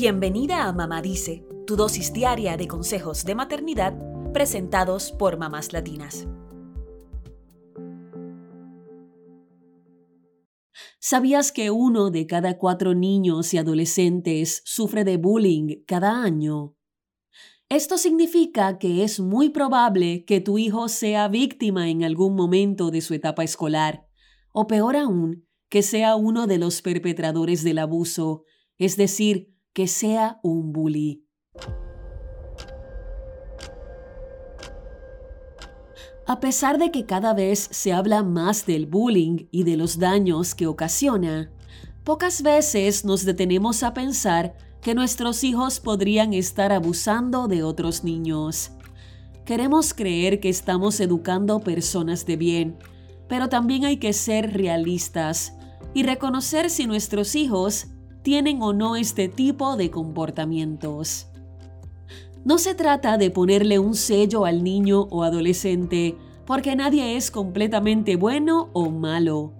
Bienvenida a Mamá Dice, tu dosis diaria de consejos de maternidad presentados por mamás latinas. ¿Sabías que uno de cada cuatro niños y adolescentes sufre de bullying cada año? Esto significa que es muy probable que tu hijo sea víctima en algún momento de su etapa escolar, o peor aún, que sea uno de los perpetradores del abuso, es decir, que sea un bully. A pesar de que cada vez se habla más del bullying y de los daños que ocasiona, pocas veces nos detenemos a pensar que nuestros hijos podrían estar abusando de otros niños. Queremos creer que estamos educando personas de bien, pero también hay que ser realistas y reconocer si nuestros hijos tienen o no este tipo de comportamientos. No se trata de ponerle un sello al niño o adolescente, porque nadie es completamente bueno o malo.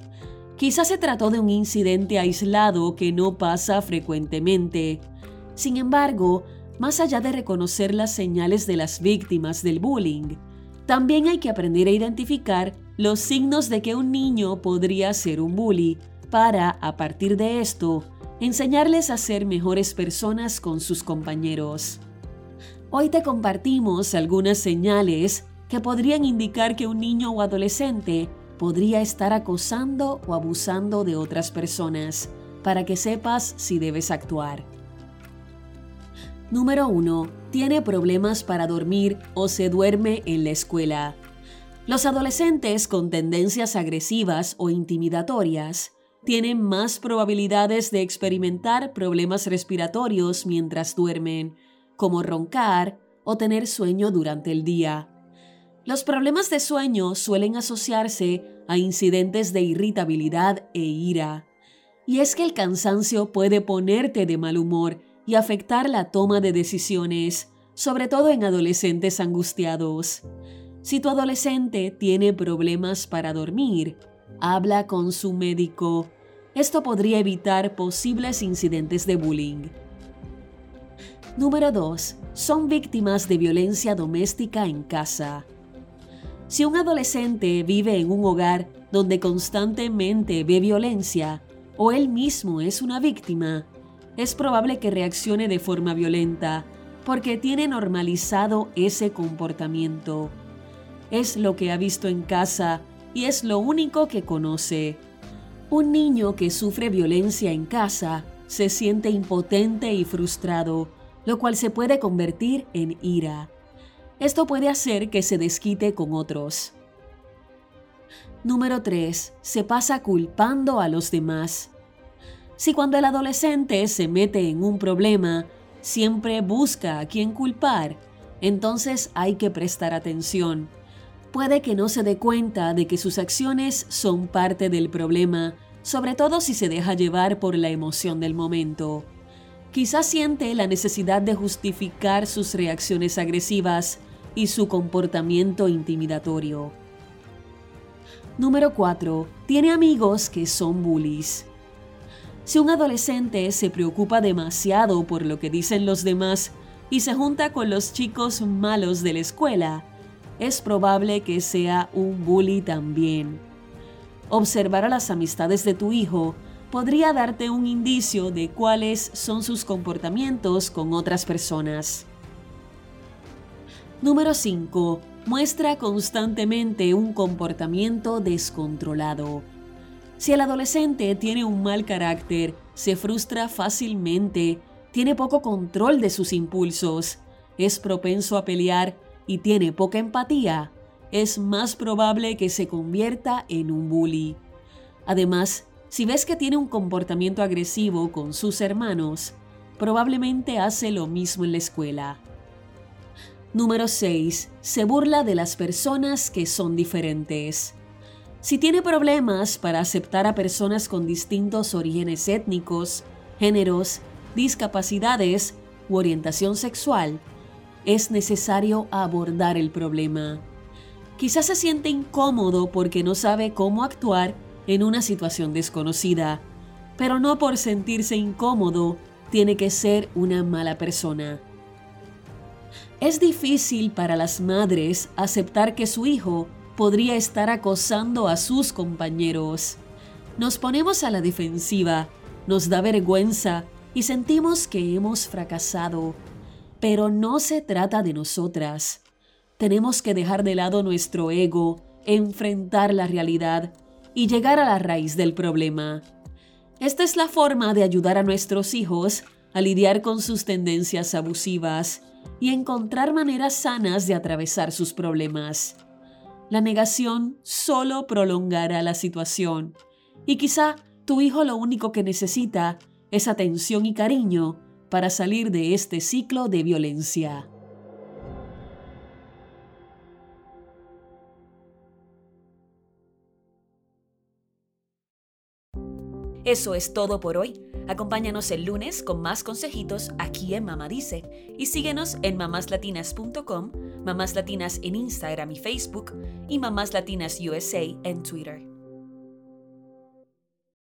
Quizás se trató de un incidente aislado que no pasa frecuentemente. Sin embargo, más allá de reconocer las señales de las víctimas del bullying, también hay que aprender a identificar los signos de que un niño podría ser un bully para, a partir de esto, enseñarles a ser mejores personas con sus compañeros. Hoy te compartimos algunas señales que podrían indicar que un niño o adolescente podría estar acosando o abusando de otras personas, para que sepas si debes actuar. Número 1. Tiene problemas para dormir o se duerme en la escuela. Los adolescentes con tendencias agresivas o intimidatorias tienen más probabilidades de experimentar problemas respiratorios mientras duermen, como roncar o tener sueño durante el día. Los problemas de sueño suelen asociarse a incidentes de irritabilidad e ira. Y es que el cansancio puede ponerte de mal humor y afectar la toma de decisiones, sobre todo en adolescentes angustiados. Si tu adolescente tiene problemas para dormir, habla con su médico. Esto podría evitar posibles incidentes de bullying. Número 2. Son víctimas de violencia doméstica en casa. Si un adolescente vive en un hogar donde constantemente ve violencia o él mismo es una víctima, es probable que reaccione de forma violenta porque tiene normalizado ese comportamiento. Es lo que ha visto en casa y es lo único que conoce. Un niño que sufre violencia en casa se siente impotente y frustrado, lo cual se puede convertir en ira. Esto puede hacer que se desquite con otros. Número 3. Se pasa culpando a los demás. Si cuando el adolescente se mete en un problema, siempre busca a quien culpar, entonces hay que prestar atención. Puede que no se dé cuenta de que sus acciones son parte del problema, sobre todo si se deja llevar por la emoción del momento. Quizás siente la necesidad de justificar sus reacciones agresivas y su comportamiento intimidatorio. Número 4. Tiene amigos que son bullies. Si un adolescente se preocupa demasiado por lo que dicen los demás y se junta con los chicos malos de la escuela, es probable que sea un bully también. Observar a las amistades de tu hijo podría darte un indicio de cuáles son sus comportamientos con otras personas. Número 5. Muestra constantemente un comportamiento descontrolado. Si el adolescente tiene un mal carácter, se frustra fácilmente, tiene poco control de sus impulsos, es propenso a pelear y tiene poca empatía, es más probable que se convierta en un bully. Además, si ves que tiene un comportamiento agresivo con sus hermanos, probablemente hace lo mismo en la escuela. Número 6. Se burla de las personas que son diferentes. Si tiene problemas para aceptar a personas con distintos orígenes étnicos, géneros, discapacidades u orientación sexual, es necesario abordar el problema. Quizás se siente incómodo porque no sabe cómo actuar en una situación desconocida, pero no por sentirse incómodo tiene que ser una mala persona. Es difícil para las madres aceptar que su hijo podría estar acosando a sus compañeros. Nos ponemos a la defensiva, nos da vergüenza y sentimos que hemos fracasado. Pero no se trata de nosotras. Tenemos que dejar de lado nuestro ego, enfrentar la realidad y llegar a la raíz del problema. Esta es la forma de ayudar a nuestros hijos a lidiar con sus tendencias abusivas y encontrar maneras sanas de atravesar sus problemas. La negación solo prolongará la situación y quizá tu hijo lo único que necesita es atención y cariño para salir de este ciclo de violencia. Eso es todo por hoy. Acompáñanos el lunes con más consejitos aquí en Mamá Dice y síguenos en mamáslatinas.com, Mamás Latinas en Instagram y Facebook y Mamás Latinas USA en Twitter.